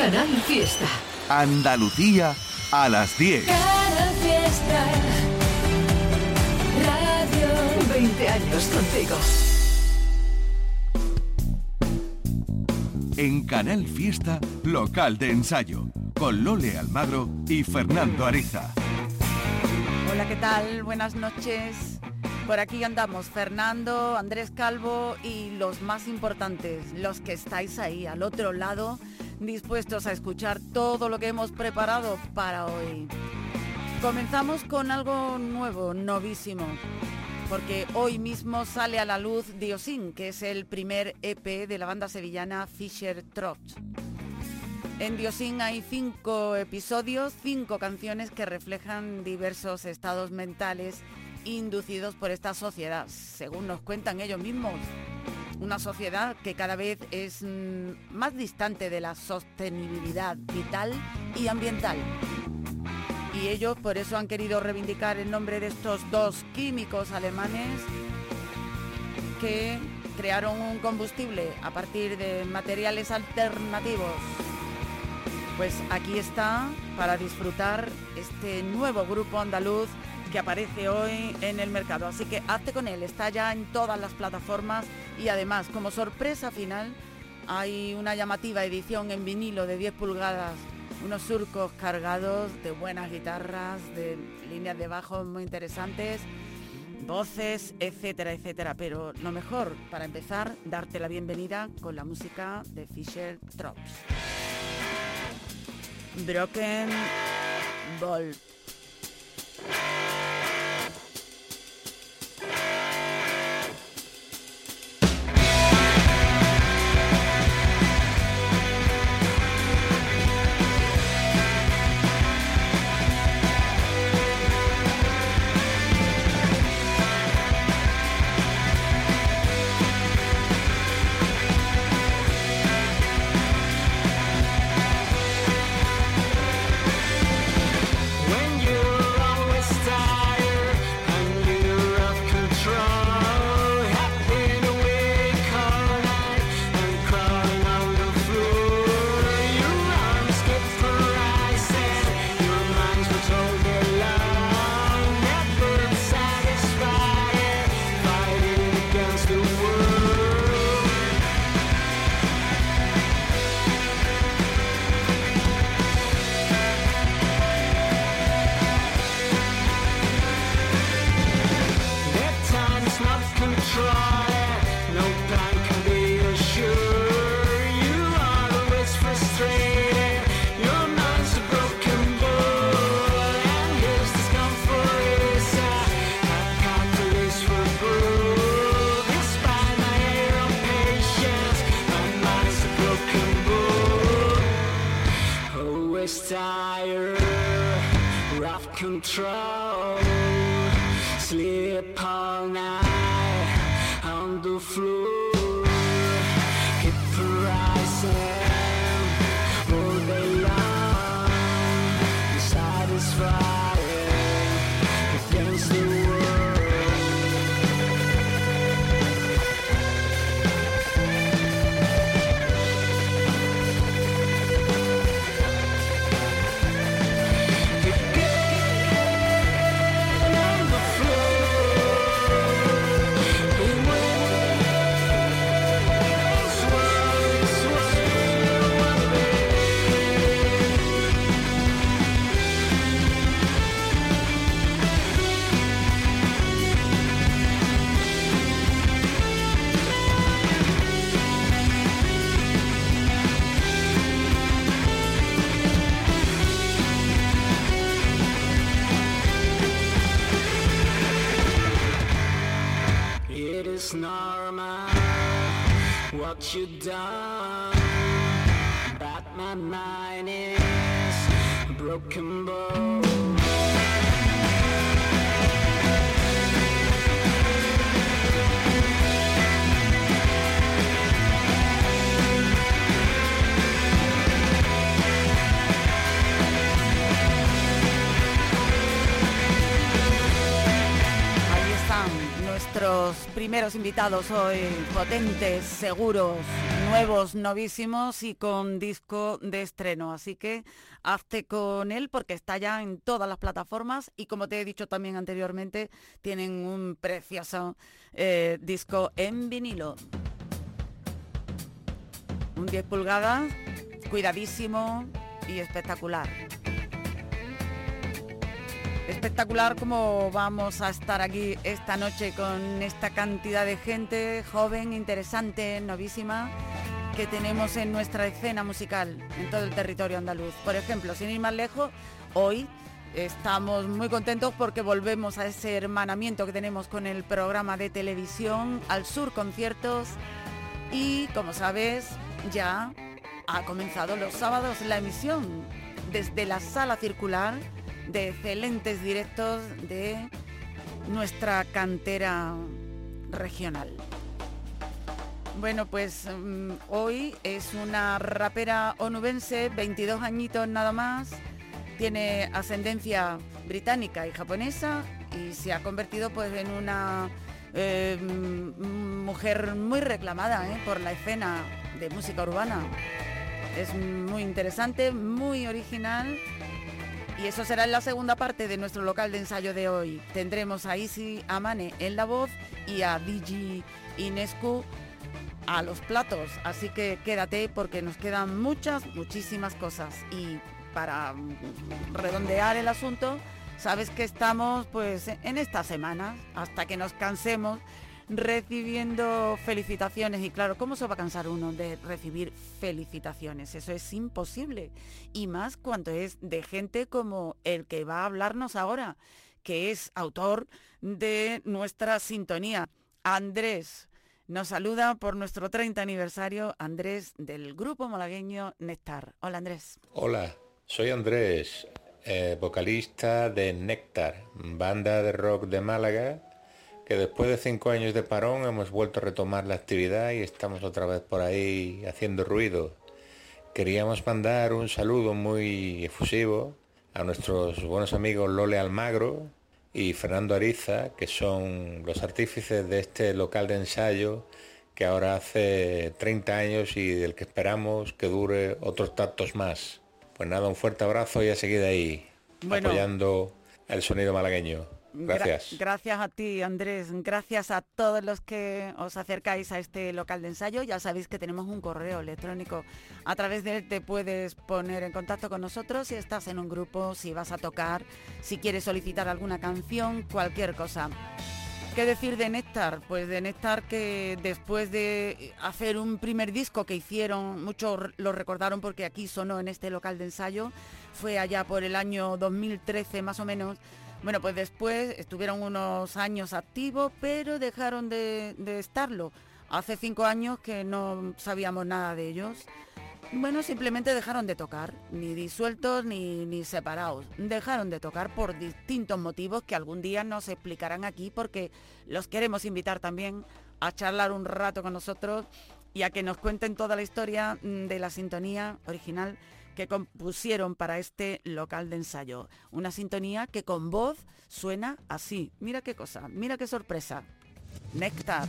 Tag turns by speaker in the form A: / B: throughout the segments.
A: Canal Fiesta.
B: Andalucía a las 10.
A: Canal Fiesta. Radio 20 años contigo.
B: En Canal Fiesta, local de ensayo, con Lole Almagro y Fernando Ariza.
C: Hola, ¿qué tal? Buenas noches. Por aquí andamos Fernando, Andrés Calvo y los más importantes, los que estáis ahí al otro lado, dispuestos a escuchar todo lo que hemos preparado para hoy. Comenzamos con algo nuevo, novísimo, porque hoy mismo sale a la luz Diosin, que es el primer EP de la banda sevillana Fisher Trot. En Diosin hay cinco episodios, cinco canciones que reflejan diversos estados mentales inducidos por esta sociedad, según nos cuentan ellos mismos. Una sociedad que cada vez es mm, más distante de la sostenibilidad vital y ambiental. Y ellos por eso han querido reivindicar el nombre de estos dos químicos alemanes que crearon un combustible a partir de materiales alternativos. Pues aquí está para disfrutar este nuevo grupo andaluz que aparece hoy en el mercado. Así que hazte con él, está ya en todas las plataformas y además como sorpresa final hay una llamativa edición en vinilo de 10 pulgadas, unos surcos cargados de buenas guitarras, de líneas de bajo muy interesantes, voces, etcétera, etcétera. Pero lo mejor para empezar, darte la bienvenida con la música de Fisher Trops. Broken Ball. Invitados hoy, potentes, seguros, nuevos, novísimos y con disco de estreno. Así que hazte con él porque está ya en todas las plataformas y como te he dicho también anteriormente, tienen un precioso eh, disco en vinilo. Un 10 pulgadas, cuidadísimo y espectacular. Espectacular como vamos a estar aquí esta noche con esta cantidad de gente joven, interesante, novísima que tenemos en nuestra escena musical en todo el territorio andaluz. Por ejemplo, sin ir más lejos, hoy estamos muy contentos porque volvemos a ese hermanamiento que tenemos con el programa de televisión Al Sur Conciertos y como sabes ya ha comenzado los sábados la emisión desde la sala circular de excelentes directos de nuestra cantera regional. Bueno, pues mm, hoy es una rapera onubense, 22 añitos nada más, tiene ascendencia británica y japonesa y se ha convertido pues en una mm, mujer muy reclamada eh, por la escena de música urbana. Es muy interesante, muy original y eso será en la segunda parte de nuestro local de ensayo de hoy. Tendremos a Isi Amane en la voz y a Digi Inescu a los platos. Así que quédate porque nos quedan muchas, muchísimas cosas. Y para redondear el asunto, sabes que estamos pues en esta semana, hasta que nos cansemos recibiendo felicitaciones y claro, ¿cómo se va a cansar uno de recibir felicitaciones? Eso es imposible y más cuando es de gente como el que va a hablarnos ahora, que es autor de nuestra sintonía, Andrés. Nos saluda por nuestro 30 aniversario Andrés del grupo malagueño Néctar. Hola Andrés.
D: Hola, soy Andrés, eh, vocalista de Néctar, banda de rock de Málaga que después de cinco años de parón hemos vuelto a retomar la actividad y estamos otra vez por ahí haciendo ruido. Queríamos mandar un saludo muy efusivo a nuestros buenos amigos Lole Almagro y Fernando Ariza, que son los artífices de este local de ensayo que ahora hace 30 años y del que esperamos que dure otros tantos más. Pues nada, un fuerte abrazo y a seguir ahí,
C: Bueno.
D: apoyando el sonido malagueño. Gracias.
C: Gra- gracias a ti, Andrés. Gracias a todos los que os acercáis a este local de ensayo. Ya sabéis que tenemos un correo electrónico. A través de él te puedes poner en contacto con nosotros si estás en un grupo, si vas a tocar, si quieres solicitar alguna canción, cualquier cosa. ¿Qué decir de Néctar? Pues de Néctar que después de hacer un primer disco que hicieron, muchos lo recordaron porque aquí sonó en este local de ensayo, fue allá por el año 2013 más o menos. Bueno, pues después estuvieron unos años activos, pero dejaron de, estarlo. Hace cinco años que no sabíamos nada de ellos. Bueno, simplemente dejaron de tocar, ni disueltos ni, ni separados. Dejaron de tocar por distintos motivos que algún día nos explicarán aquí porque los queremos invitar también a charlar un rato con nosotros y a que nos cuenten toda la historia mm, de la sintonía original que compusieron para este local de ensayo. Una sintonía que con voz suena así. Mira qué cosa, mira qué sorpresa. Néctar.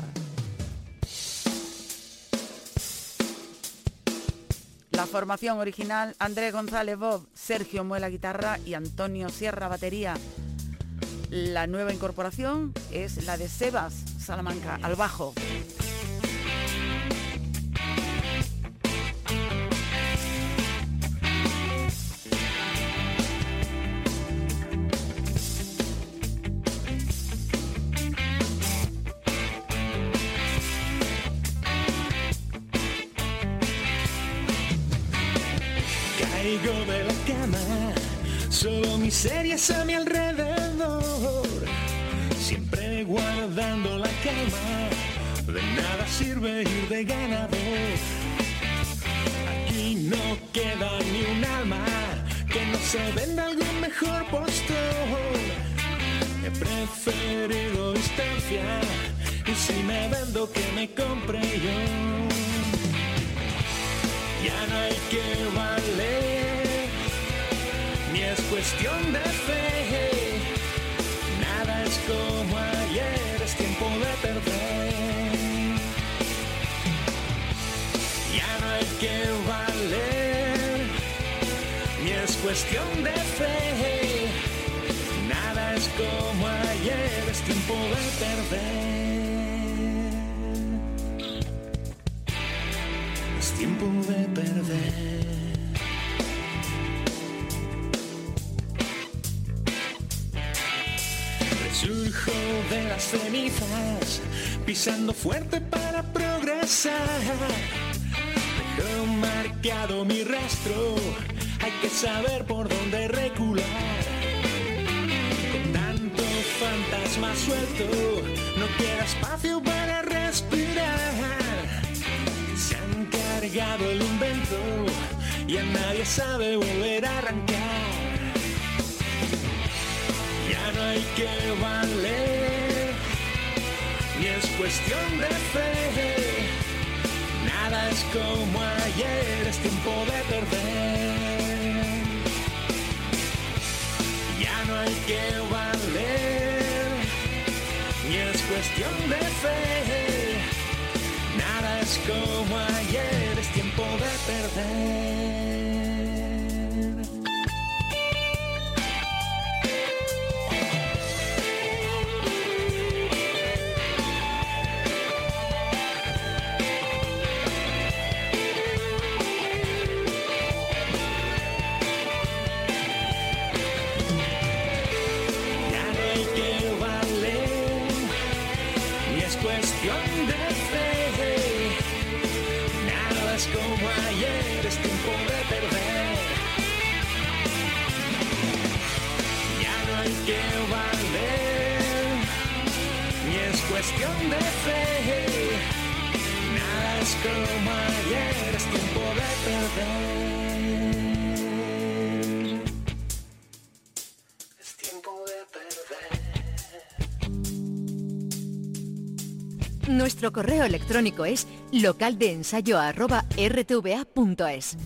C: La formación original, Andrés González Bob, Sergio Muela guitarra y Antonio Sierra batería. La nueva incorporación es la de Sebas Salamanca al bajo.
E: Miserias a mi alrededor. Siempre guardando la calma, de nada sirve ir de ganador. Aquí no queda ni un alma que no se venda algún mejor postor. He preferido distancia y si me vendo que me compre yo. Ya no hay que valer, es cuestión de fe. Nada es como ayer, es tiempo de perder. que valer, ni es cuestión de fe. Nada es como ayer, es tiempo de perder. Es tiempo de perder. Resurjo de las cenizas, pisando fuerte para progresar. Dejo marcado mi rastro, hay que saber por dónde recular. Con tanto fantasma suelto, no queda espacio para respirar. Se han cargado el invento y a nadie sabe volver a arrancar. Hay que valer, ni es cuestión de fe. Nada es como ayer, es tiempo de perder. Ya no hay que valer, ni es cuestión de fe. Nada es como ayer, es tiempo de perder.
F: Nuestro correo electrónico es localdeensayo@rtva.es.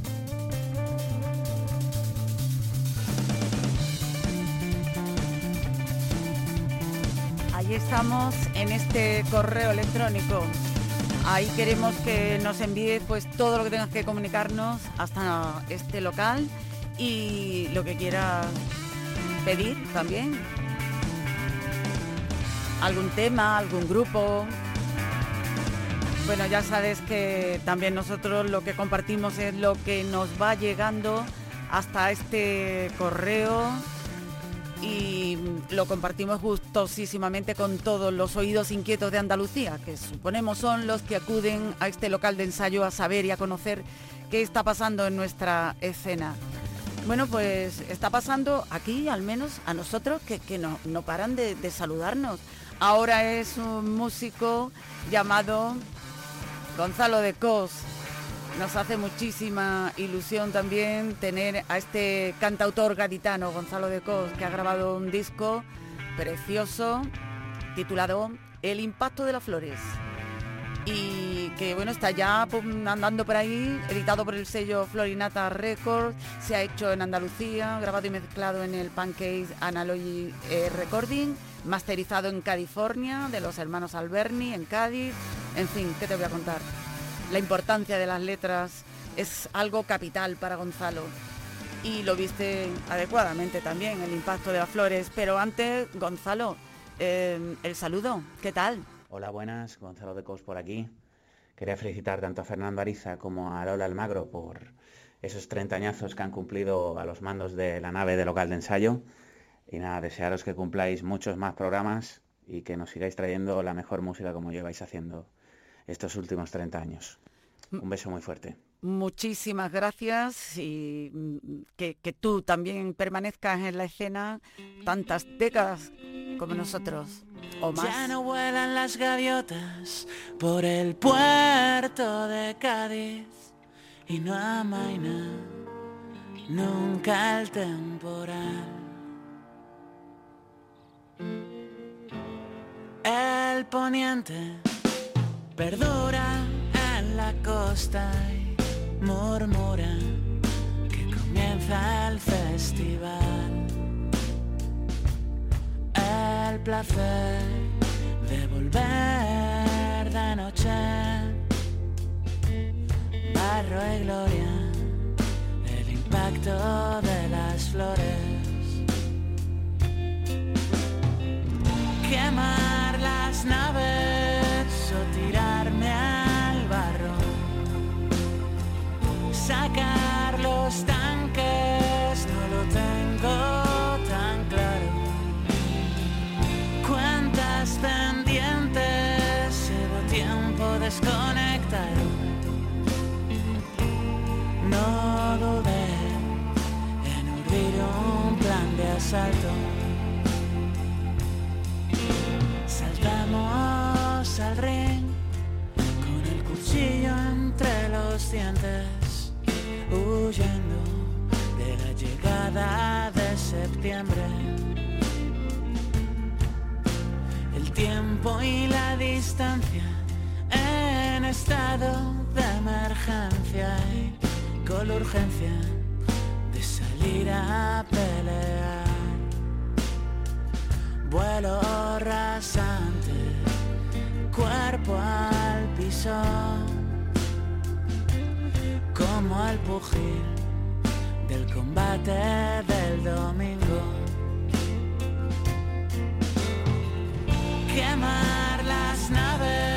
C: Ahí estamos en este correo electrónico. Ahí queremos que nos envíe pues todo lo que tengas que comunicarnos hasta este local y lo que quieras pedir también. Algún tema, algún grupo. Bueno, ya sabes que también nosotros lo que compartimos es lo que nos va llegando hasta este correo y lo compartimos gustosísimamente con todos los oídos inquietos de Andalucía, que suponemos son los que acuden a este local de ensayo a saber y a conocer qué está pasando en nuestra escena. Bueno, pues está pasando aquí, al menos a nosotros, que, que no, no paran de, de saludarnos. Ahora es un músico llamado Gonzalo de Cos. Nos hace muchísima ilusión también tener a este cantautor gaditano, Gonzalo de Cos, que ha grabado un disco precioso titulado El impacto de las flores. Y que bueno, está ya pum, andando por ahí, editado por el sello Florinata Records, se ha hecho en Andalucía, grabado y mezclado en el Pancake Analogy eh, Recording, masterizado en California, de los hermanos Alberni, en Cádiz, en fin, ¿qué te voy a contar? La importancia de las letras es algo capital para Gonzalo. Y lo viste adecuadamente también, el impacto de las flores. Pero antes, Gonzalo, eh, el saludo, ¿qué tal?
G: Hola, buenas, Gonzalo de Cos por aquí. Quería felicitar tanto a Fernando Ariza como a Lola Almagro por esos 30 añazos que han cumplido a los mandos de la nave de local de ensayo. Y nada, desearos que cumpláis muchos más programas y que nos sigáis trayendo la mejor música como lleváis haciendo estos últimos 30 años. Un beso muy fuerte.
C: Muchísimas gracias y mm, que, que tú también permanezcas en la escena tantas décadas como nosotros o más.
E: Ya no vuelan las gaviotas por el puerto de Cádiz y no amaina nunca el temporal. El poniente perdura en la costa y murmura que comienza el festival el placer de volver de noche
H: barro y gloria, el impacto de las flores. Tiempo desconectado. No dudé en urdir un plan de asalto. Saltamos al ring con el cuchillo entre los dientes, huyendo de la llegada de septiembre. El tiempo y la distancia estado de emergencia y con la urgencia de salir a pelear. Vuelo rasante, cuerpo al piso, como al pugil del combate del domingo. Quemar las naves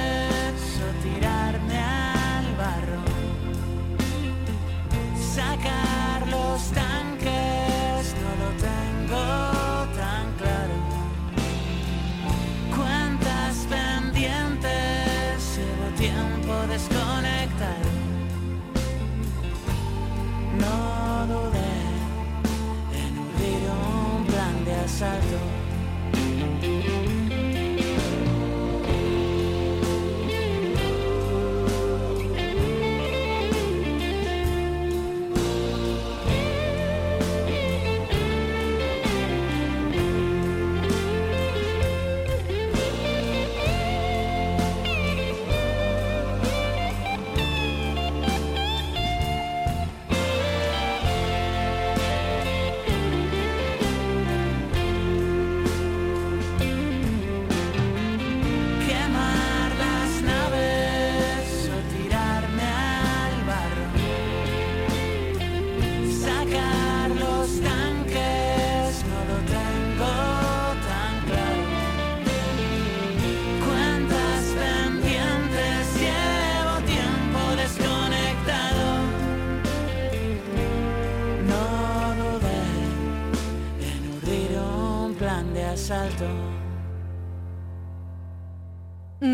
H: plan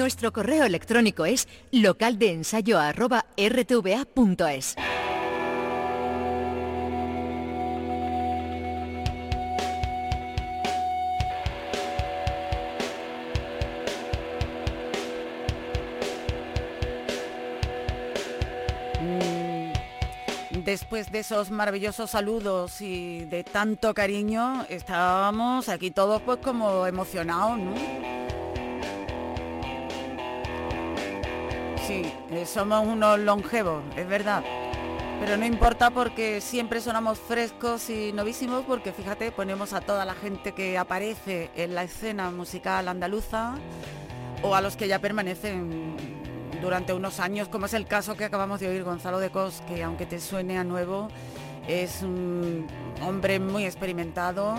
F: Nuestro correo electrónico es localdeensayo@rtva.es.
C: Después de esos maravillosos saludos y de tanto cariño, estábamos aquí todos pues como emocionados, ¿no? Sí, eh, somos unos longevos, es verdad. Pero no importa porque siempre sonamos frescos y novísimos porque fíjate, ponemos a toda la gente que aparece en la escena musical andaluza o a los que ya permanecen durante unos años, como es el caso que acabamos de oír Gonzalo de Cos, que aunque te suene a nuevo, es un hombre muy experimentado,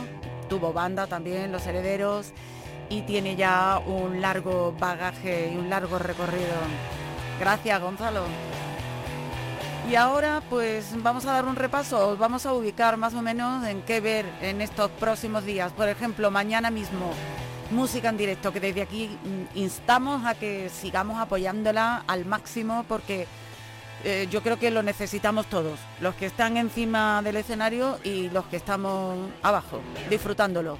C: tuvo banda también, Los Herederos, y tiene ya un largo bagaje y un largo recorrido. Gracias, Gonzalo. Y ahora pues vamos a dar un repaso, os vamos a ubicar más o menos en qué ver en estos próximos días. Por ejemplo, mañana mismo, música en directo, que desde aquí mm, instamos a que sigamos apoyándola al máximo porque eh, yo creo que lo necesitamos todos, los que están encima del escenario y los que estamos abajo, disfrutándolo.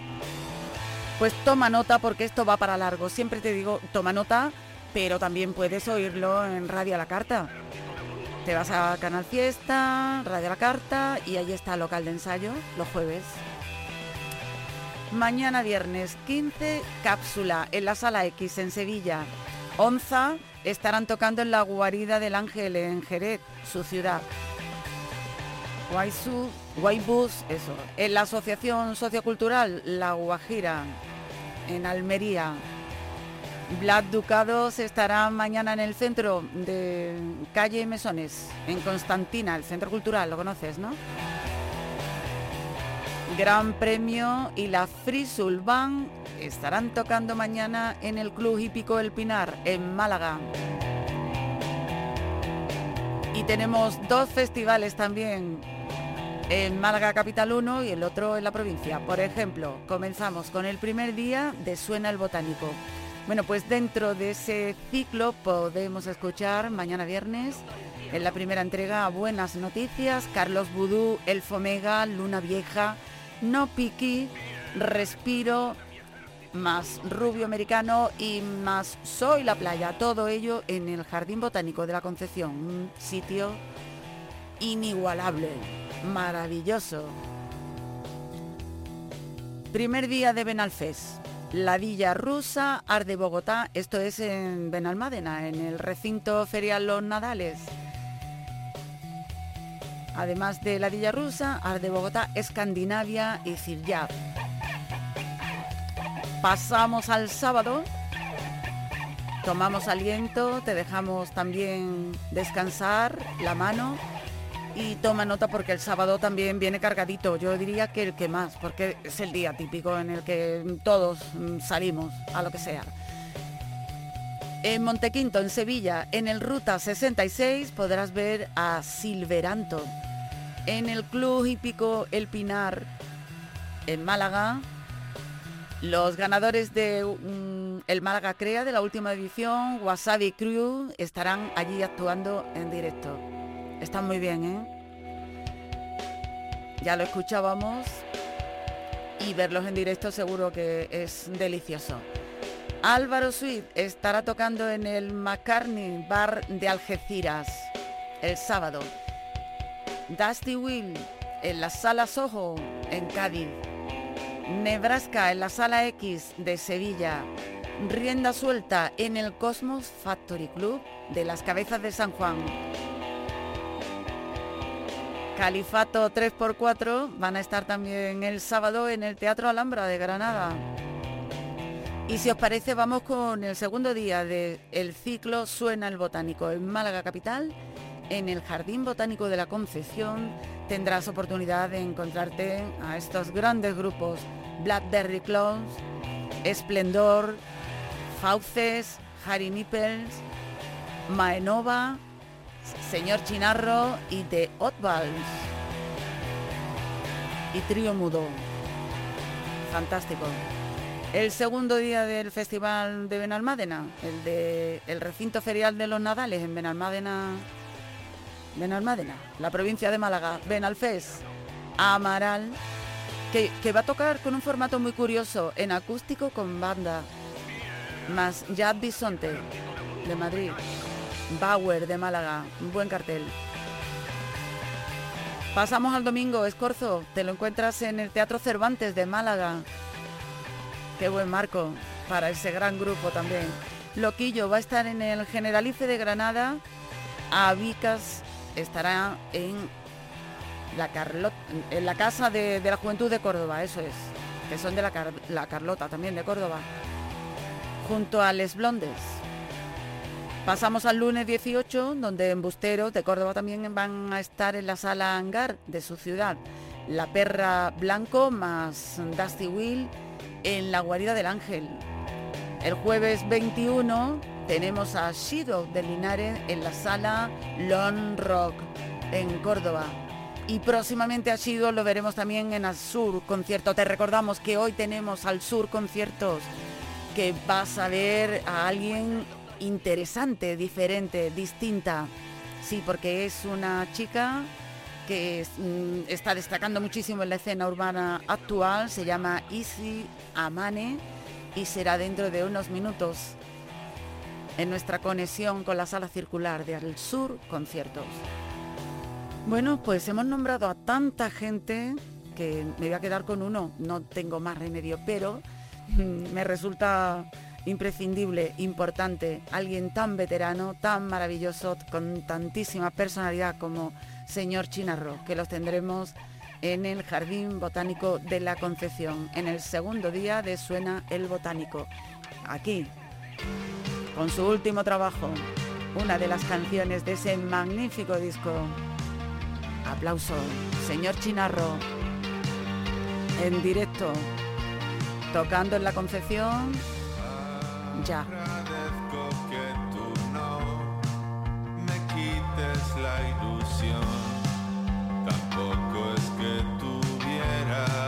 C: Pues toma nota porque esto va para largo. Siempre te digo, toma nota, pero también puedes oírlo en Radio la Carta. Te vas a Canal Fiesta, Radio la Carta y ahí está local de ensayo los jueves. Mañana viernes 15, cápsula en la Sala X en Sevilla. Onza estarán tocando en la guarida del Ángel en Jerez, su ciudad. Guaybus, eso. En la Asociación Sociocultural La Guajira, en Almería. Black Ducados estará mañana en el centro de calle Mesones, en Constantina, el centro cultural, lo conoces, ¿no? Gran Premio y la Frisul Band estarán tocando mañana en el Club Hípico El Pinar, en Málaga. Y tenemos dos festivales también, en Málaga Capital 1 y el otro en la provincia. Por ejemplo, comenzamos con el primer día de Suena el Botánico. Bueno, pues dentro de ese ciclo podemos escuchar mañana viernes en la primera entrega Buenas Noticias, Carlos Vudú, El Fomega, Luna Vieja, No Piqui, Respiro, más Rubio Americano y más Soy la Playa. Todo ello en el Jardín Botánico de la Concepción, un sitio inigualable, maravilloso. Primer día de Benalfés. La Villa Rusa, Arde Bogotá, esto es en Benalmádena, en el recinto ferial Los Nadales. Además de la Villa Rusa, Arde Bogotá, Escandinavia y Cirjab. Pasamos al sábado, tomamos aliento, te dejamos también descansar la mano y toma nota porque el sábado también viene cargadito. Yo diría que el que más, porque es el día típico en el que todos mm, salimos a lo que sea. En Montequinto, en Sevilla, en el Ruta 66 podrás ver a Silveranto. En el Club Hípico El Pinar, en Málaga, los ganadores de mm, el Málaga Crea de la última edición, Wasabi Crew, estarán allí actuando en directo. Están muy bien, ¿eh? Ya lo escuchábamos y verlos en directo seguro que es delicioso. Álvaro Sweet estará tocando en el McCartney Bar de Algeciras el sábado. Dusty Will en la Sala Soho en Cádiz. Nebraska en la Sala X de Sevilla. Rienda suelta en el Cosmos Factory Club de las Cabezas de San Juan. Califato 3x4 van a estar también el sábado en el Teatro Alhambra de Granada. Y si os parece, vamos con el segundo día del ciclo Suena el Botánico en Málaga Capital. En el Jardín Botánico de la Concepción tendrás oportunidad de encontrarte a estos grandes grupos Blackberry Clones, Esplendor, Fauces, Harry Nipples, Maenova, Señor Chinarro y The Oddballs. Y Trío Mudo. Fantástico. El segundo día del Festival de Benalmádena, el de el recinto ferial de los Nadales en Benalmádena, Benalmádena, la provincia de Málaga, Benalfés, Amaral, que, que va a tocar con un formato muy curioso, en acústico con banda, más Jazz Bisonte de Madrid, Bauer de Málaga, un buen cartel. Pasamos al domingo, Escorzo, te lo encuentras en el Teatro Cervantes de Málaga. Qué buen marco para ese gran grupo también. Loquillo va a estar en el Generalife de Granada. Avicas estará en la, Carlot en la Casa de, la Juventud de Córdoba, eso es. Que son de la, la Carlota también de Córdoba. Junto a Les Blondes. Pasamos al lunes 18, donde embusteros de Córdoba también van a estar en la sala hangar de su ciudad. La Perra Blanco más Dusty Will en la Guarida del Ángel. El jueves 21 tenemos a Shido de Linares en la sala Lone Rock en Córdoba. Y próximamente a Shido lo veremos también en Al Sur concierto. Te recordamos que hoy tenemos Al Sur conciertos que vas a ver a alguien interesante, diferente, distinta. Sí, porque es una chica que mm, está destacando muchísimo en la escena urbana actual, se llama Easy Amane y será dentro de unos minutos en nuestra conexión con la sala circular de Al Sur Conciertos. Bueno, pues hemos nombrado a tanta gente que me voy a quedar con uno, no tengo más remedio, pero mm, me resulta imprescindible, importante, alguien tan veterano, tan maravilloso, con tantísima personalidad como señor Chinarro, que los tendremos en el Jardín Botánico de la Concepción, en el segundo día de Suena el Botánico, aquí, con su último trabajo, una de las canciones de ese magnífico disco. Aplauso, señor Chinarro, en directo, tocando en la Concepción, ya.
I: Agradezco que tú no me quites la ilusión. Tampoco es que tuviera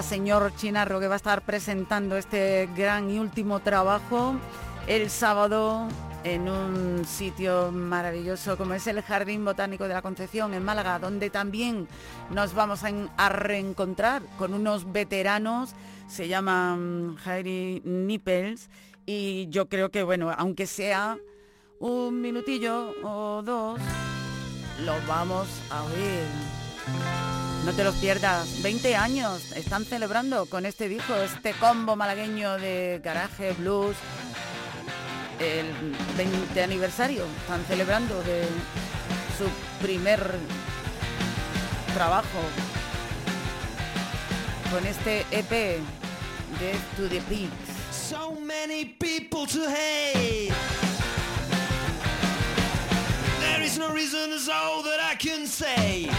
C: Señor Chinarro que va a estar presentando este gran y último trabajo el sábado en un sitio maravilloso como es el Jardín Botánico de la Concepción en Málaga, donde también nos vamos a, a reencontrar con unos veteranos, se llaman Jairi Nippels, y yo creo que, bueno, aunque sea un minutillo o dos, los vamos a oír. No te los pierdas. 20 años están celebrando con este disco, este combo malagueño de garaje, blues. El 20 aniversario están celebrando de su primer trabajo con este EP de To The Peaks.
E: So many people to hate. There is no reason, is all that I can say.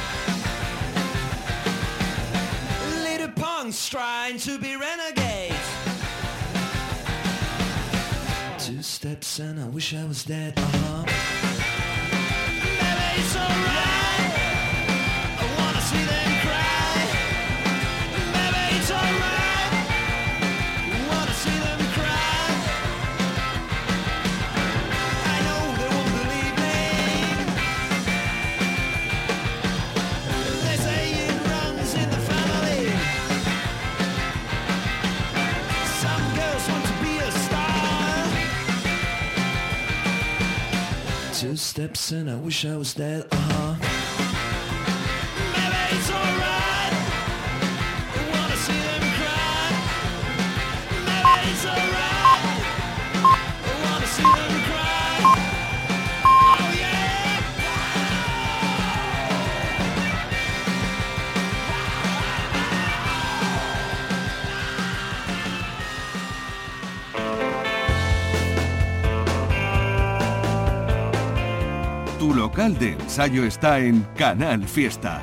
E: Little punks trying to be renegades. Two steps and I wish I was dead. Uh-huh. Two steps and I wish I was dead. Uh huh.
B: Local de ensayo está en Canal Fiesta.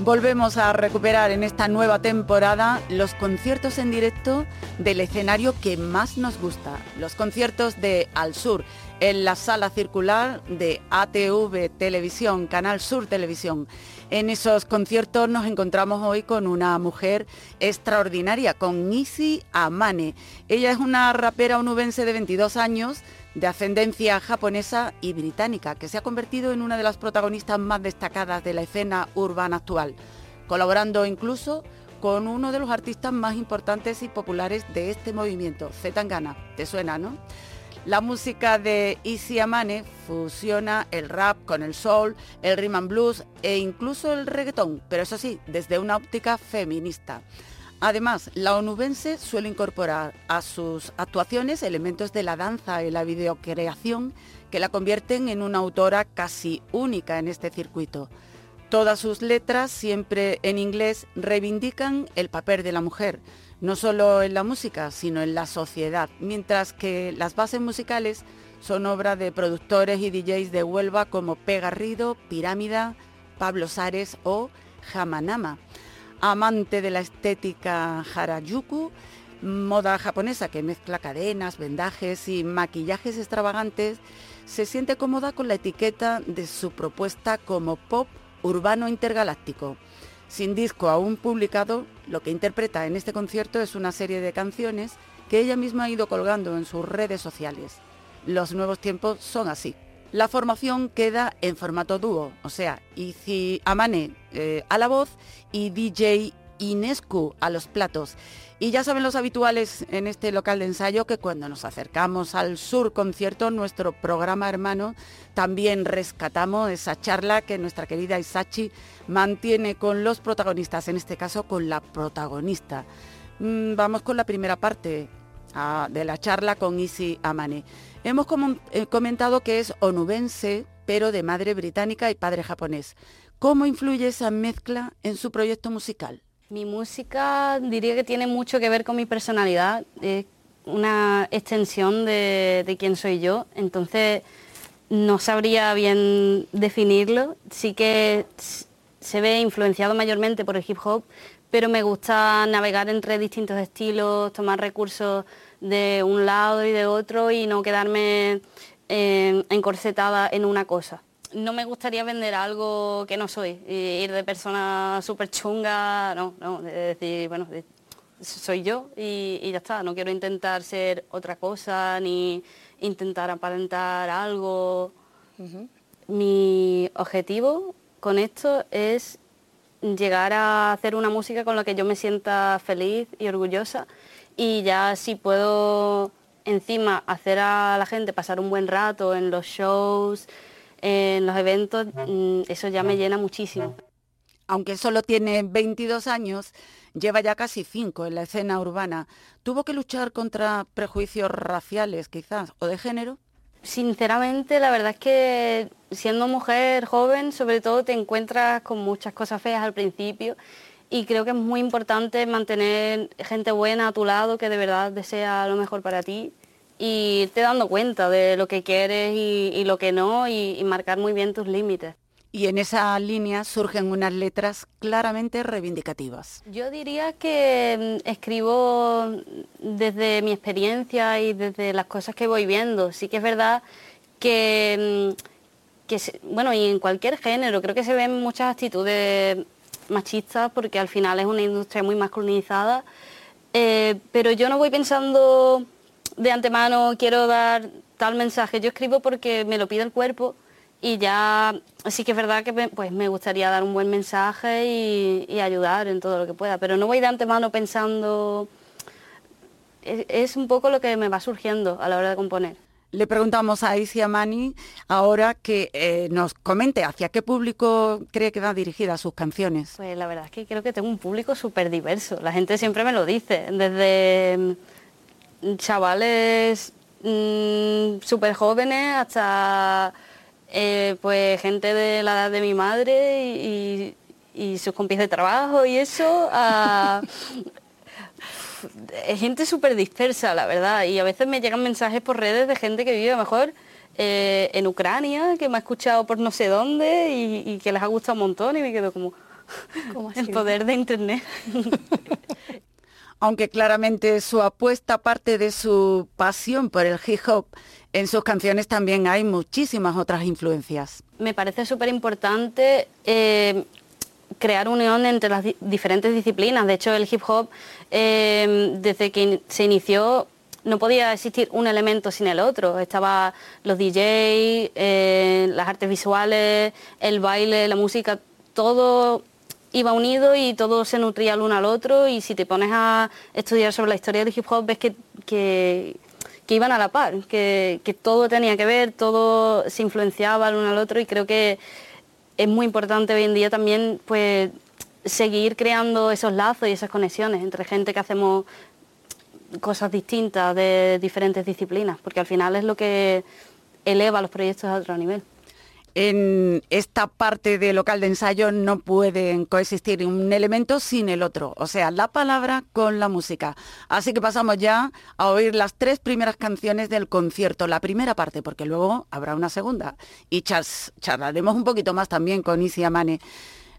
C: Volvemos a recuperar en esta nueva temporada los conciertos en directo del escenario que más nos gusta, los conciertos de Al Sur, en la sala circular de ATV Televisión, Canal Sur Televisión. En esos conciertos nos encontramos hoy con una mujer extraordinaria, con Isi Amane. Ella es una rapera onubense de 22 años, de ascendencia japonesa y británica, que se ha convertido en una de las protagonistas más destacadas de la escena urbana actual, colaborando incluso con uno de los artistas más importantes y populares de este movimiento, Zetangana. ¿Te suena, no? La música de Easy Amane fusiona el rap con el soul, el rhythm and blues e incluso el reggaetón, pero eso sí, desde una óptica feminista. Además, la onubense suele incorporar a sus actuaciones elementos de la danza y la videocreación que la convierten en una autora casi única en este circuito. Todas sus letras, siempre en inglés, reivindican el papel de la mujer, no solo en la música, sino en la sociedad, mientras que las bases musicales son obra de productores y DJs de Huelva como P. Garrido, Pirámida, Pablo Sares o Hamanama amante de la estética harajuku, moda japonesa que mezcla cadenas, vendajes y maquillajes extravagantes, se siente cómoda con la etiqueta de su propuesta como pop urbano intergaláctico. Sin disco aún publicado, lo que interpreta en este concierto es una serie de canciones que ella misma ha ido colgando en sus redes sociales. Los nuevos tiempos son así. La formación queda en formato dúo, o sea, Izi Amane eh, a la voz y DJ Inescu a los platos. Y ya saben los habituales en este local de ensayo que cuando nos acercamos al Sur Concierto, nuestro programa hermano, también rescatamos esa charla que nuestra querida Isachi mantiene con los protagonistas, en este caso con la protagonista. Mm, vamos con la primera parte de la charla con Isi Amane. Hemos eh, comentado que es onubense, pero de madre británica y padre japonés. ¿Cómo influye esa mezcla en su proyecto musical?
J: Mi música diría que tiene mucho que ver con mi personalidad, es una extensión de, de quién soy yo, entonces no sabría bien definirlo, sí que se ve influenciado mayormente por el hip hop, pero me gusta navegar entre distintos estilos, tomar recursos de un lado y de otro y no quedarme eh, encorsetada en una cosa. No me gustaría vender algo que no soy, ir de persona súper chunga, no, no, decir, bueno, soy yo y, ya está, no quiero intentar ser otra cosa ni intentar aparentar algo. Mi objetivo con esto es llegar a hacer una música con la que yo me sienta feliz y orgullosa y ya si puedo encima hacer a la gente pasar un buen rato en los shows, en los eventos, mm, eso ya me llena muchísimo.
C: Aunque solo tiene 22 años, lleva ya casi 5 en la escena urbana. ¿Tuvo que luchar contra prejuicios raciales quizás o de género?
J: Sinceramente, la verdad es que siendo mujer joven, sobre todo te encuentras con muchas cosas feas al principio y creo que es muy importante mantener gente buena a tu lado que de verdad desea lo mejor para ti y irte dando cuenta de lo que quieres y, lo que no y, marcar muy bien tus límites.
C: Y en esa línea surgen unas letras claramente reivindicativas.
J: Yo diría que mm, escribo desde mi experiencia y desde las cosas que voy viendo. Sí que es verdad que, bueno, y en cualquier género, creo que se ven muchas actitudes machista porque al final es una industria muy masculinizada, eh, pero yo no voy pensando de antemano quiero dar tal mensaje, yo escribo porque me lo pide el cuerpo y ya sí que es verdad que me, pues me gustaría dar un buen mensaje y, ayudar en todo lo que pueda, pero no voy de antemano pensando, es un poco lo que me va surgiendo a la hora de componer.
C: Le preguntamos a Isia Mani ahora que eh, nos comente hacia qué público cree que va dirigida sus canciones.
J: Pues la verdad es que creo que tengo un público súper diverso. La gente siempre me lo dice, desde mm, chavales mm, súper jóvenes hasta eh, pues gente de la edad de mi madre y, y sus compis de trabajo y eso, a, gente súper dispersa, la verdad, y a veces me llegan mensajes por redes de gente que vive mejor eh, en Ucrania, que me ha escuchado por no sé dónde y, y que les ha gustado un montón y me quedo como el poder de internet.
C: Aunque claramente su apuesta parte de su pasión por el hip hop, en sus canciones también hay muchísimas otras influencias.
J: Me parece súper importante eh, crear unión entre las di- diferentes disciplinas. De hecho, el hip hop, eh, desde que se inició, no podía existir un elemento sin el otro. Estaba los DJ, eh, las artes visuales, el baile, la música, todo iba unido y todo se nutría el uno al otro y si te pones a estudiar sobre la historia del hip hop ves que, que, que iban a la par, que, que todo tenía que ver, todo se influenciaba el uno al otro y creo que es muy importante hoy en día también pues seguir creando esos lazos y esas conexiones entre gente que hacemos cosas distintas de diferentes disciplinas, porque al final es lo que eleva los proyectos a otro nivel.
C: En esta parte de local de ensayo no pueden coexistir un elemento sin el otro, o sea, la palabra con la música. Así que pasamos ya a oír las tres primeras canciones del concierto, la primera parte, porque luego habrá una segunda. Y charlaremos un poquito más también con Isi Amane.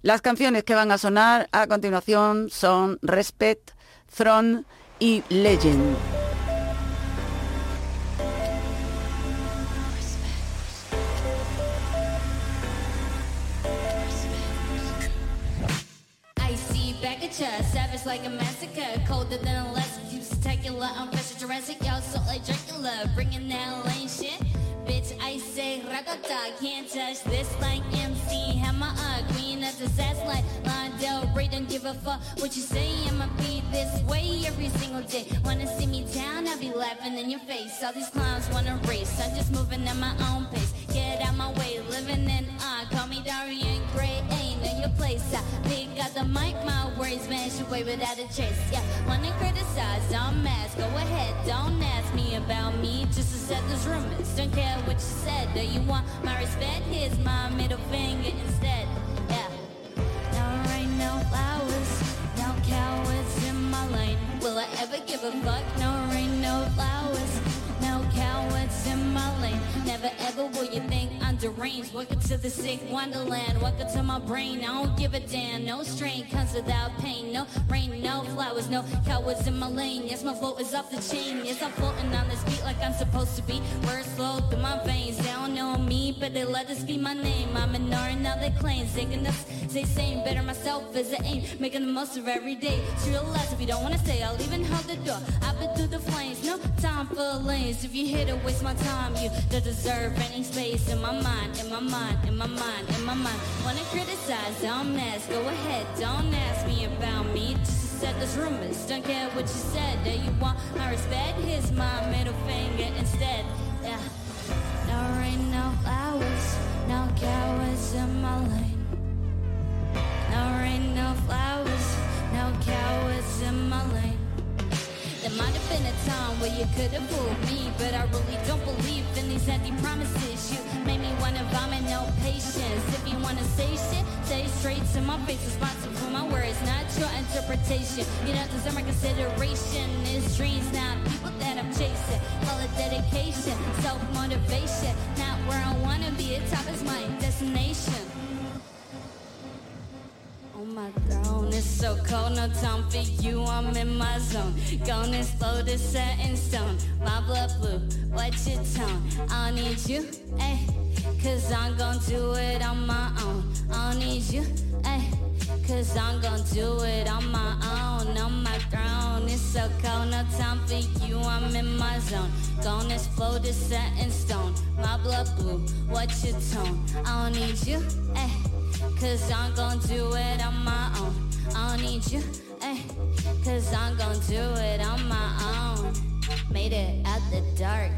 C: Las canciones que van a sonar a continuación son Respect, Throne y Legend.
K: At savage like a massacre, colder than a last spectacular. I'm fresh Jurassic, y'all so like Dracula, bringing that lane shit. Bitch, I say ragata, can't touch this like MC Hammer, queen of the sass like Londell Ray, don't give a fuck what you say. I'ma be this way every single day. Wanna see me down? I'll be laughing in your face. All these clowns wanna race, I'm just moving at my own pace. Get out my way, living in uh, call me Darian Gray, ain't in your place. I pick up the mic, my words vanish away without a trace. Yeah, wanna criticize, don't ask, go ahead, don't ask me about me. Just accept those rumors, don't care what you said. Do you want my respect? Here's my middle finger instead. Yeah. No rain, no flowers, no cowards in my lane. Will I ever give a fuck? No Never ever will you think I'm deranged. Welcome to the sick wonderland. Welcome to my brain. I don't give a damn. No strain comes without pain. No rain, no flowers, no cowards in my lane. Yes, my flow is off the chain. Yes, I'm floating on this beat like I'm supposed to be. Words flow through my veins. They don't know me, but they let this be my name. I'm ignoring all their claims. They can just say same. Better myself as an aim. Making the most of every day. To realize if you don't wanna stay, I'll even hold the door. I've been through the flames. No time for lanes. If you here to waste my time, you don't deserve any space in my mind, in my mind, in my mind, in my mind. Wanna criticize? Don't ask. Go ahead. Don't ask me about me. Just accept those rumors. Don't care what you said. That you want my respect? Here's my middle finger instead. Yeah. No rain, no flowers, no cowards in my lane. No no flowers, no cowards in my lane. There might have been a time where you could have me, but I really don't believe in these empty promises. You made me wanna vomit, no patience. If you wanna say shit, say straight to my face. Responsible for my words, not your interpretation. You don't deserve my consideration. Dreams, people that I'm chasing. Call it dedication, self motivation. Not where I wanna be, the top is my destination. Oh my throne It's so cold, no time for you, I'm in my zone. Gonna slow this set in stone. My blood blue, what's your tone? I need you, ayy. Cause I'm gonna do it on my own. I need you, ayy. Cause I'm gonna do it on my own. On my throne, it's so cold, no time for you, I'm in my zone. Gonna explode this set in stone. My blood blue, what's your tone? I don't need you, ayy. Cause I'm gonna do it on my own. I don't need you, ayy. Cause I'm gonna do it on my own. Made it out the dark.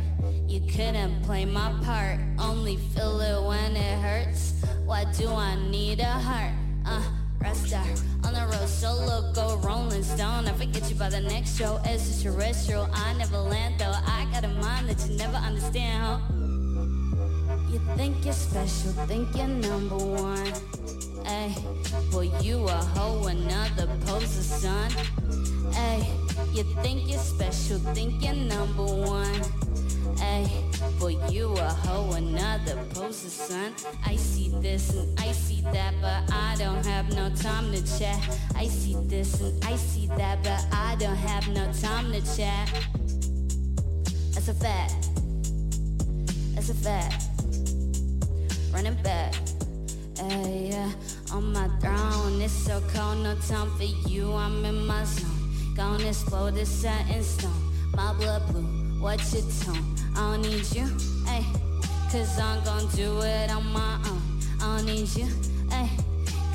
K: You couldn't play my part. Only feel it when it hurts. Why do I need a heart? Uh, Rasta on the road solo, go Rolling Stone. I forget you by the next show. It's Extraterrestrial, I never land though. I got a mind that you never understand, huh? You think you're special, think you're number one. Ay, well you a hoe, another poser, son. Ay, you think you're special, think you're number one. Ay, boy, you a hoe, another poser, son. I see this and I see that, but I don't have no time to chat. I see this and I see that, but I don't have no time to chat. That's a fact. That's a fact. Running back. Ay, yeah, on my throne, it's so cold, no time for you. I'm in my zone. Gonna explode this set in stone. My blood blue, what's your tone? I don't need you, ay, cause I'm gonna do it on my own. I don't need you,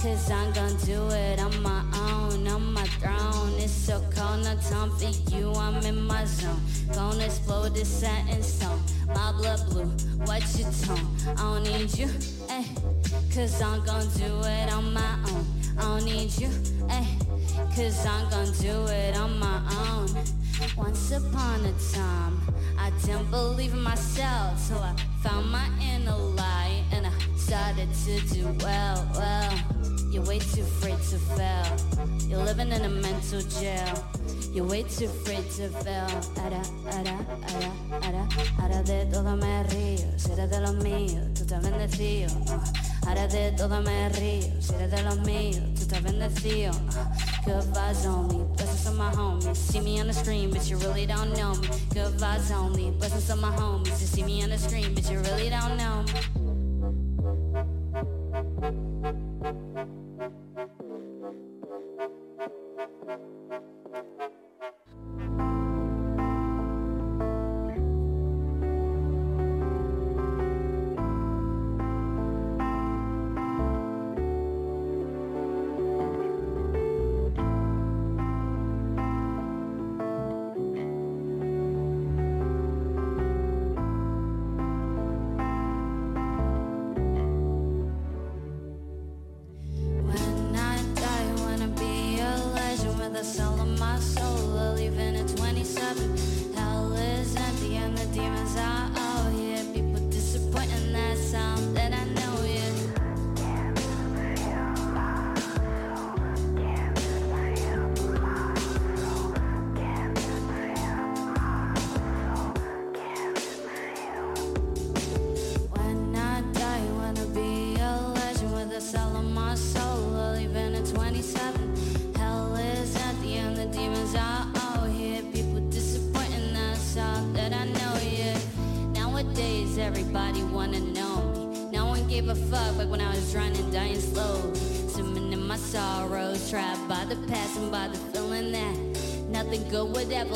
K: cause I'm gonna do it on my own. On my throne, it's so cold, no time for you. I'm in my zone. Gonna explode this set in stone. My blood blue, what's your tone? I don't need you, ay, cause I'm gonna do it on my own. I don't need you, ay, cause I'm gonna do it on my own. Once upon a time, I didn't believe in myself till I found my inner light and I started to do well, well. You're way too afraid to fail. You're living in a mental jail. You're way too afraid to fail. Ara, ara, ara, ara, ara de todo me río. Si eres de los míos, tú estás bendecido. Uh, Ahora de todo me río. Si eres de los míos, tú estás bendecido. Uh, Good vibes only. Blessings on my homies. See me on the stream, but you really don't know me. Good vibes only. Blessings on my homies. You see me on the stream, but you really don't know me.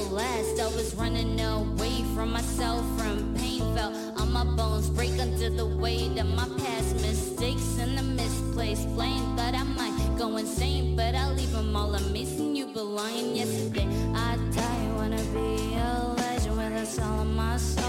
K: Good last. I was running away from myself, from pain, felt on my bones break under the weight of my past mistakes and the misplaced blame. Thought I might go insane, but I leave them all. Missing you, but lying yesterday. I die, wanna be a legend with a soul in my soul.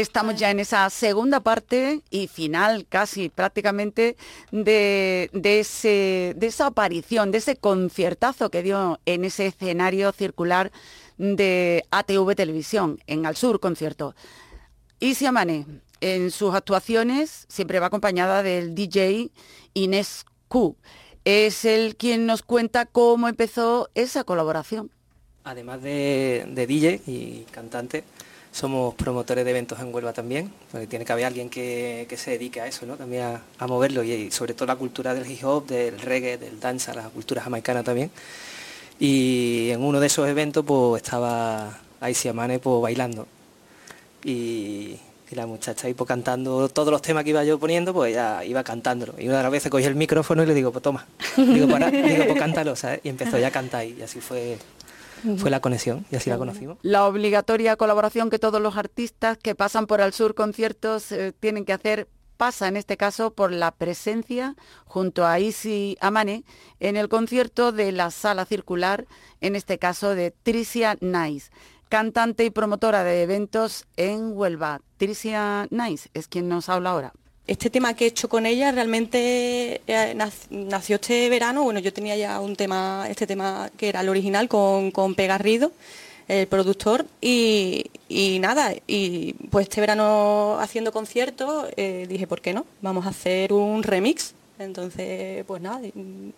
C: Estamos ya en esa segunda parte y final casi prácticamente de, de ese, de esa aparición, de ese conciertazo que dio en ese escenario circular de ATV Televisión, en Al Sur Concierto. Isi Amane, en sus actuaciones siempre va acompañada del DJ Inés Q. Es el quien nos cuenta cómo empezó esa colaboración.
L: Además de, de DJ y cantante, somos promotores de eventos en Huelva también, porque tiene que haber alguien que, que se dedique a eso, ¿no? También a, moverlo y, sobre todo la cultura del hip hop, del reggae, del danza, la cultura jamaicana también. Y en uno de esos eventos pues estaba Aisy Amane pues, bailando. Y, y la muchacha ahí pues, cantando todos los temas que iba yo poniendo, pues ella iba cantándolo. Y una de las veces cogí el micrófono y le digo, pues toma, digo, para, digo, pues cántalo, ¿sabes? Y empezó ya a cantar y así fue, fue la conexión y así la conocimos.
C: La obligatoria colaboración que todos los artistas que pasan por Al Sur conciertos eh, tienen que hacer pasa en este caso por la presencia junto a Isi Amane en el concierto de la sala circular, en este caso de Tricia Nice, cantante y promotora de eventos en Huelva. Tricia Nice es quien nos habla ahora.
M: Este tema que he hecho con ella realmente eh, nac- nació este verano. Bueno, yo tenía ya un tema, este tema que era el original con, con Pegarrido, el productor, y, y nada, y pues este verano haciendo conciertos eh, dije, ¿por qué no? Vamos a hacer un remix. Entonces, pues nada, y-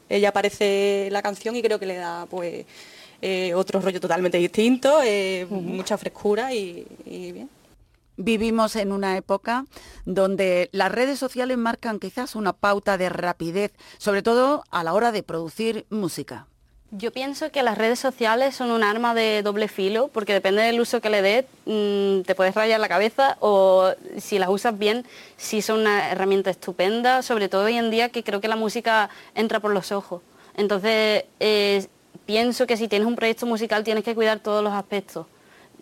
M: ella aparece la canción y creo que le da pues eh, otro rollo totalmente distinto, eh, mucha frescura y- y bien.
C: Vivimos en una época donde las redes sociales marcan quizás una pauta de rapidez, sobre todo a la hora de producir música.
J: Yo pienso que las redes sociales son un arma de doble filo, porque depende del uso que le des, mm, te puedes rayar la cabeza o si las usas bien, sí son una herramienta estupenda, sobre todo hoy en día que creo que la música entra por los ojos. Entonces, eh, pienso que si tienes un proyecto musical tienes que cuidar todos los aspectos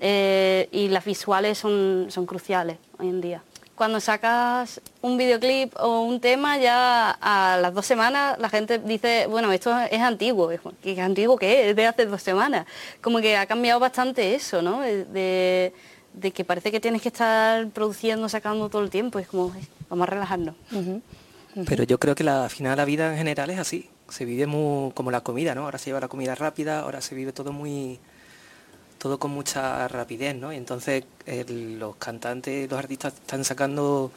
J: eh, y las visuales son, son cruciales hoy en día. Cuando sacas un videoclip o un tema, ya a las dos semanas la gente dice, bueno, esto es antiguo. ¿Qué antiguo qué es? Es de hace dos semanas. Como que ha cambiado bastante eso, ¿no? De, de- que parece que tienes que estar produciendo, sacando todo el tiempo. Es como, "Ay, vamos a relajarnos.
L: Pero yo creo que la, al final la vida en general es así. Se vive muy como la comida, ¿no? Ahora se lleva la comida rápida, ahora se vive todo muy todo con mucha rapidez, ¿no? Y entonces los cantantes, los artistas están sacando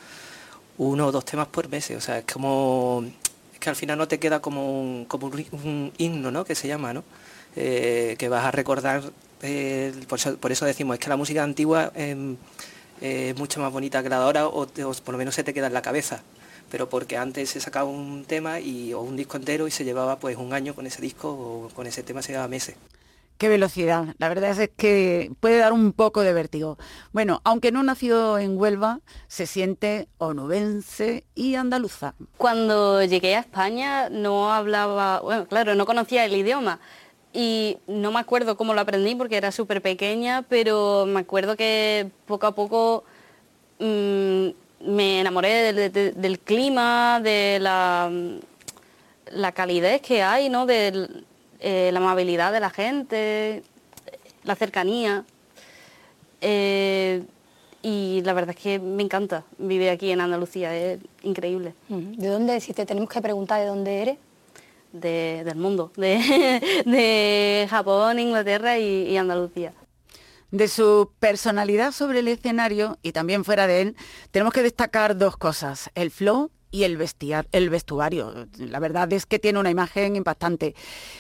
L: uno o dos temas por mes. O sea, es como es que al final no te queda como un, como un, himno, ¿no? Que se llama, ¿no? Eh, que vas a recordar. eh, por, eso, decimos, es que la música antigua es mucho más bonita que la de ahora, o por lo menos se te queda en la cabeza pero porque antes se sacaba un tema y, o un disco entero y se llevaba pues un año con ese disco o con ese tema se llevaba meses.
C: Qué velocidad. La verdad es que puede dar un poco de vértigo. Bueno, aunque no nació en Huelva, se siente onubense y andaluza.
J: Cuando llegué a España no hablaba, bueno, claro, no conocía el idioma y no me acuerdo cómo lo aprendí porque era súper pequeña, pero me acuerdo que poco a poco mm, me enamoré de- de- del clima, de la, la calidez que hay, ¿no? de eh, la amabilidad de la gente, la cercanía. Eh, y la verdad es que me encanta vivir aquí en Andalucía, es increíble.
N: ¿De dónde, si te tenemos que preguntar de dónde eres?
J: De- del mundo, de, de Japón, Inglaterra y, y Andalucía.
C: De su personalidad sobre el escenario y también fuera de él, tenemos que destacar dos cosas, el flow y el, vestia- el vestuario. La verdad es que tiene una imagen impactante.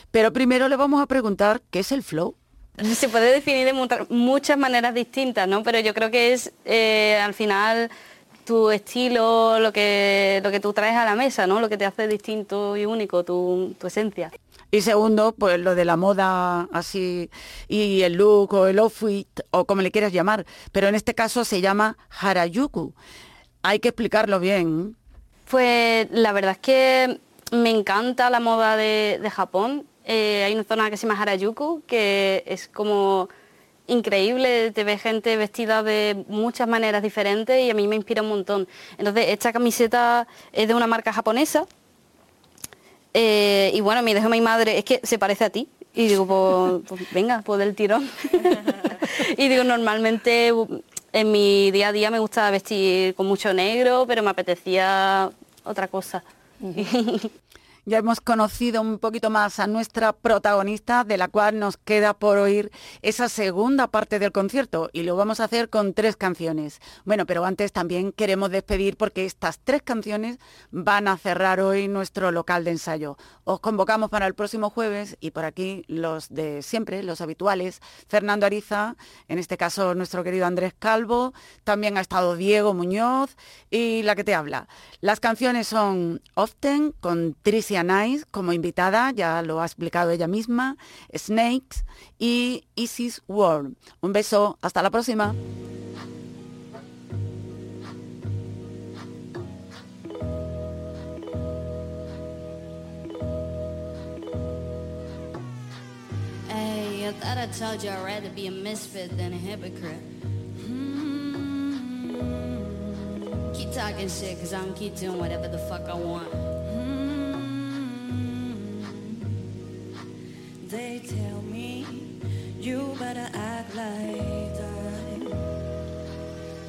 C: Pero primero le vamos a preguntar qué es el flow.
J: Se puede definir de muchas maneras distintas, ¿no? Pero yo creo que es eh, al final tu estilo, lo que, lo que tú traes a la mesa, ¿no? Lo que te hace distinto y único, tu, tu esencia.
C: Y segundo, pues lo de la moda así y el look o el outfit o como le quieras llamar. Pero en este caso se llama Harajuku. Hay que explicarlo bien.
J: Pues la verdad es que me encanta la moda de, Japón. Eh, hay una zona que se llama Harajuku, que es como increíble, te ves gente vestida de muchas maneras diferentes y a mí me inspira un montón. Entonces, esta camiseta es de una marca japonesa eh, y bueno, me dijo mi madre, es que se parece a ti. Y digo, pues, pues venga, pues del tirón. y digo, normalmente en mi día a día me gusta vestir con mucho negro, pero me apetecía otra cosa.
C: Ya hemos conocido un poquito más a nuestra protagonista, de la cual nos queda por oír esa segunda parte del concierto y lo vamos a hacer con tres canciones. Bueno, pero antes también queremos despedir porque estas tres canciones van a cerrar hoy nuestro local de ensayo. Os convocamos para el próximo jueves y por aquí los de siempre, los habituales, Fernando Ariza, en este caso nuestro querido Andrés Calvo, también ha estado Diego Muñoz y la que te habla. Las canciones son Often con Tricia Nice como invitada, ya lo ha explicado ella misma, Snakes y Isis World. Un beso, hasta la próxima.
K: I told you rather be a misfit than a hypocrite. Mm. Keep talking shit, cause I'm keep doing whatever the fuck I want.
O: They tell me you better act like that.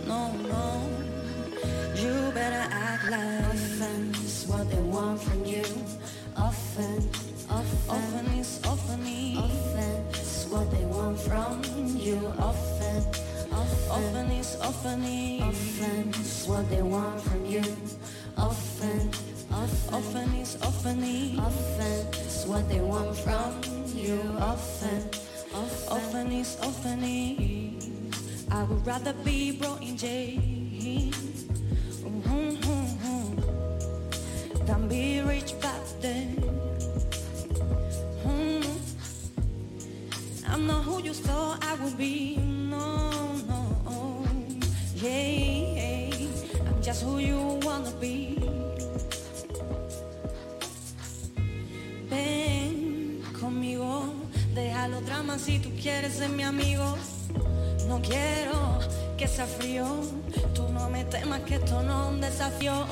O: No, no, you better act like
K: Offense, what they want from you. Offense, offense,
O: often is often is
K: offense, what they want from you. Offense, offense,
O: often is often is
K: offense, what they want from you. Offense, offense,
O: often is often is
K: offense, what they want from you. Offense,
O: often is often is I would rather be brought in jail than be rich back then. I'm not who you thought I would be. No, no. Yeah, I'm just who you wanna be. Ser mi amigo. No quiero que sea frío, tú no me temas que esto no es un desafío.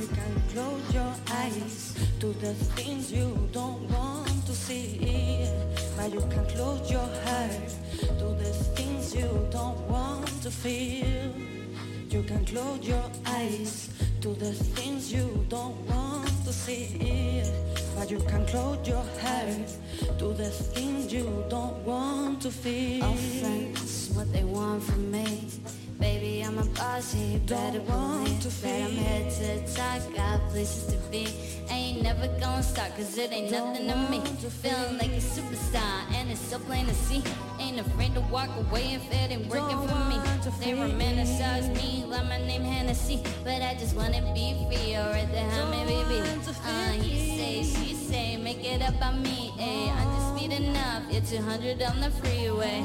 O: You can close your eyes to the things you don't want to see. But you can close your heart to the things you don't want to feel. You can close your eyes to the things you don't want to see. But you can close your heart to the things you don't want to feel.
K: offense, what they want from me. Baby, I'm a boss, you better
O: want to
K: that I'm
O: feel.
K: here to talk, got places to be. Ain't never gonna stop, cause it ain't nothing to me. Feeling like a superstar, and it's so plain to see. Ain't afraid to walk away if it ain't working
O: Don't
K: for me. They
O: feel.
K: romanticize me like my name Hennessy, but I just wanna be free, alright, then how me
O: Don't
K: baby. Uh, he it up on me, ayy. I'm just speed enough, yeah, 200 on the freeway.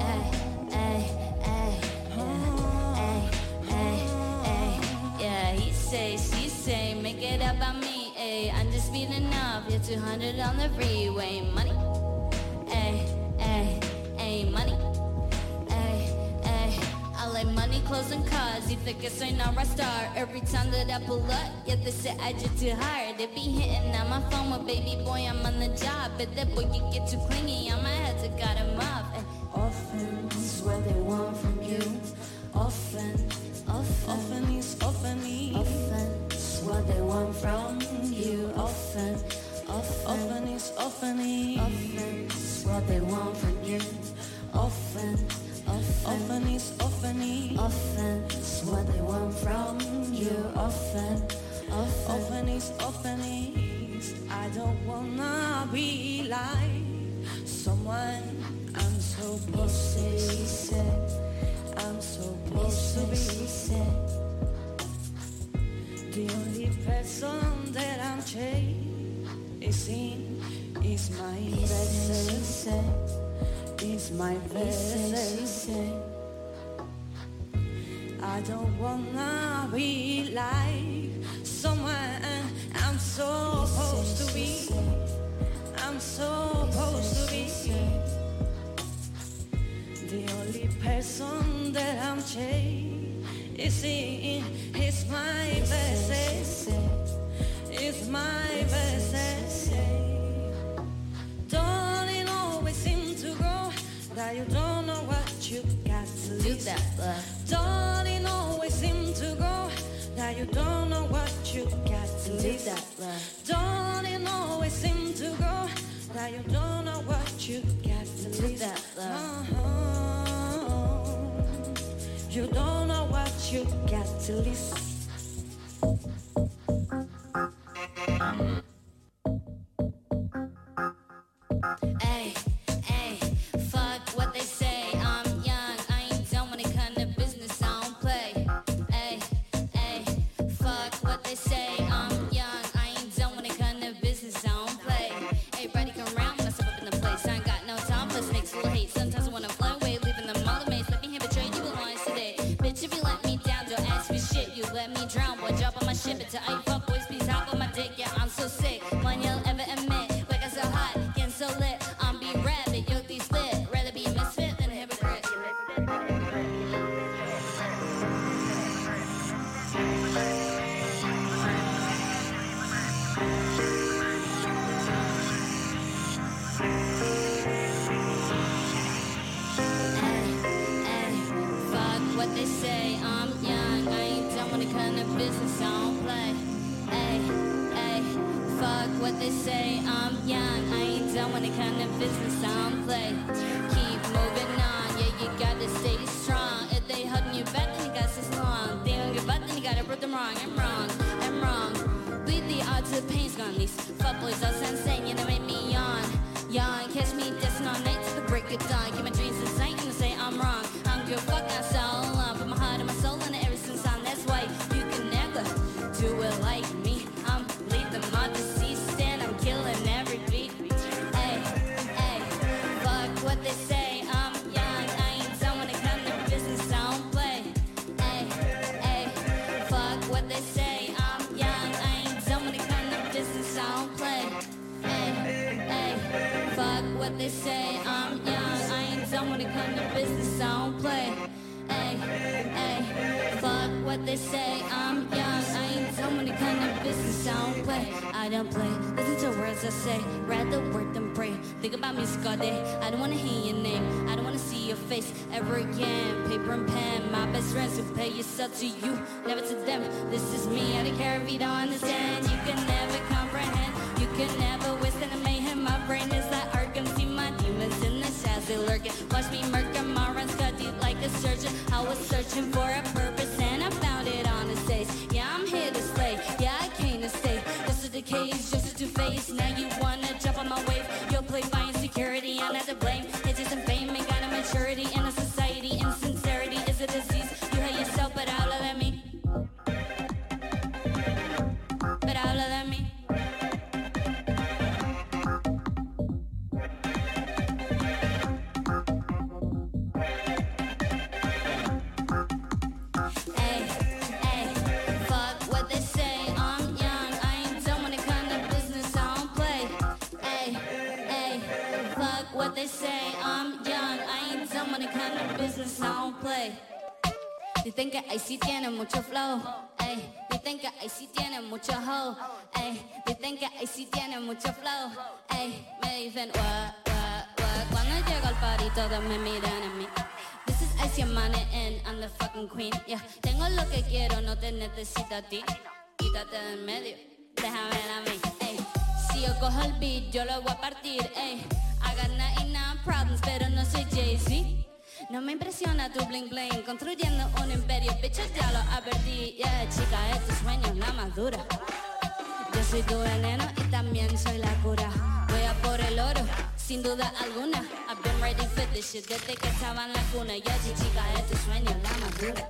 K: Ay, ay, ay, ay, ay, ay. Yeah, he say, she say, make it up on me, ayy. I'm just speeding up, yeah, 200 on the freeway. Money, money, clothes, and cars. You think it's not a star. Every time that I pull up, yeah, they say I just too hard. They be hitting on my phone with baby boy, I'm on the job. But that boy, you get too clingy, I might have to cut him off. Ay, Offense, what they want from you. Often, offense,
O: Often is often is
K: offense, what they want from you. Often, offense,
O: often is often is
K: offense, what they want from you. Offense, offense.
O: often is often is
K: Offense, what they want from you. Offense, offense,
O: often is often is I don't wanna be like someone I'm supposed to
K: she
O: be.
K: said,
O: I'm
K: he
O: supposed to
K: said, she
O: be
K: said,
O: the only person that I'm chasing is my
K: he
O: Is my best. I don't wanna be like someone I'm supposed to be. I'm supposed to be. The only person that I'm chasing is my best. It's my you don't know what you got to
K: do that
O: stuff. Darling, always seem to go. Now you don't know what you got to do that stuff. Darling, always seem to
K: go. Now you don't know what you got to do that uh-huh. You don't know what you got to listen. Drown, boy, drop on my ship. I fuck boys, please hop on my dick. Yeah, I'm so sick. One say. I'm young, I ain't done when it come to business. I don't play. Keep moving on, yeah, you gotta stay strong. If they holding you back, then you got so long. They don't give up, then you gotta prove them wrong. I'm wrong, I'm wrong. Beat the odds, the pain's gone. These fuck boys are insane, you know, make me yawn. Yawn, catch me dancing all night till the break of dawn. Keep say. I'm young, I ain't done when it come to business. I don't play. Hey, hey, fuck what they say. I'm young, I ain't done when it come to business. I don't play. I don't play. Listen to words I say. Rather work than pray. Think about music all day. I don't wanna hear your name. I don't wanna see your face ever again. Paper and pen, my best friends who pay yourself to you, never to them. This is me. I don't care if you don't understand. You can never comprehend. You can never withstand Watch me murder cut deep like a surgeon. I was searching for a fucking queen, yeah. Tengo lo que quiero, no te necesito a ti. Quítate del medio, déjame a mí, ey. Si yo cojo el beat, yo lo voy a partir, ey. I got 99 problems, pero no soy Jay-Z. No me impresiona tu bling bling Construyendo un imperio, bicho ya lo advertí Yeah, chica, es tu sueño, la más dura Yo soy tu veneno y también soy la cura Voy a por el oro, sin duda alguna I've been ready for this shit desde que estaba en la cuna Yeah, chi- chica, es tu sueño, la más dura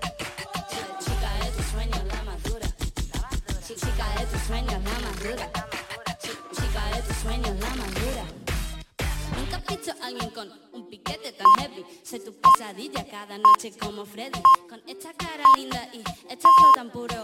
K: Chi- Chica, es tu sueño, la más dura Chi- Chica, es tu sueño, la más dura Chi- Chica, es tu sueño, la más dura Nunca he visto a alguien con un piquete tan heavy. Soy tu pesadilla cada noche como Freddy. Con esta cara linda y este flow tan puro.